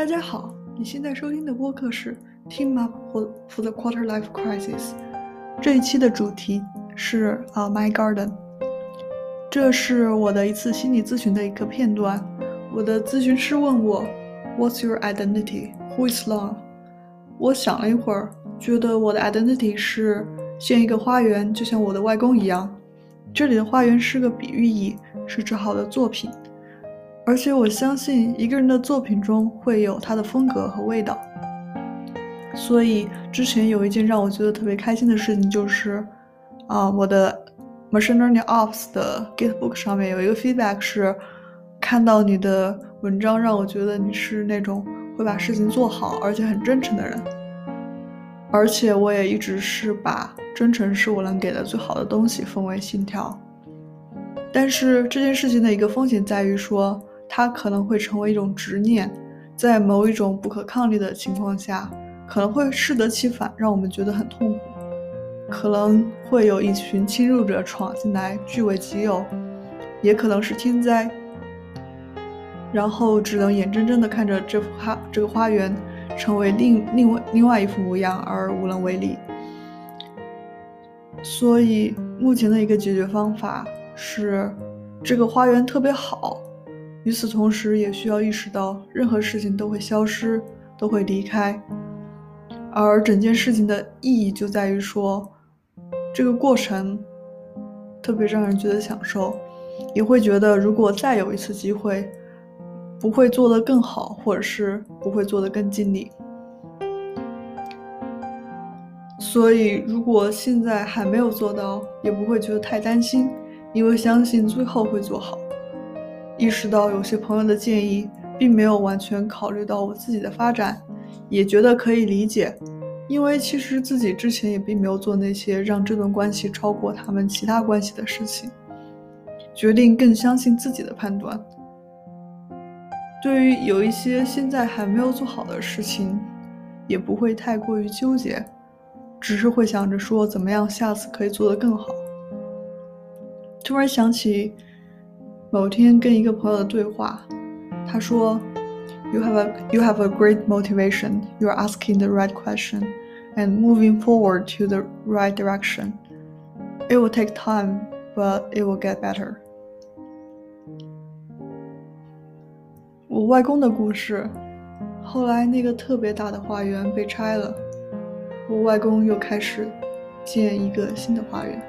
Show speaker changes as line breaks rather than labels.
大家好，你现在收听的播客是《Team Up for the Quarter Life Crisis》。这一期的主题是啊、My Garden。这是我的一次心理咨询的一个片段。我的咨询师问我：“What's your identity? Who is love？” 我想了一会儿，觉得我的 identity 是建一个花园，就像我的外公一样。这里的花园是个比喻意，是指好的作品。而且我相信一个人的作品中会有他的风格和味道。所以之前有一件让我觉得特别开心的事情，就是啊，我的 Machine Learning Ops 的 Gitbook 上面有一个 feedback 是，看到你的文章让我觉得你是那种会把事情做好而且很真诚的人。而且我也一直是把真诚是我能给的最好的东西奉为信条。但是这件事情的一个风险在于说。它可能会成为一种执念，在某一种不可抗力的情况下，可能会适得其反，让我们觉得很痛苦。可能会有一群侵入者闯进来据为己有，也可能是天灾，然后只能眼睁睁地看着这幅花这个花园成为另另外另外一副模样而无能为力。所以目前的一个解决方法是，这个花园特别好。与此同时，也需要意识到，任何事情都会消失，都会离开，而整件事情的意义就在于说，这个过程特别让人觉得享受，也会觉得如果再有一次机会，不会做得更好，或者是不会做得更尽力。所以，如果现在还没有做到，也不会觉得太担心，因为相信最后会做好。意识到有些朋友的建议并没有完全考虑到我自己的发展，也觉得可以理解，因为其实自己之前也并没有做那些让这段关系超过他们其他关系的事情，决定更相信自己的判断。对于有一些现在还没有做好的事情，也不会太过于纠结，只是会想着说怎么样下次可以做得更好。突然想起。某天跟一个朋友的对话，他说：“You have a you have a great motivation. You are asking the right question and moving forward to the right direction. It will take time, but it will get better.” 我外公的故事，后来那个特别大的花园被拆了，我外公又开始建一个新的花园。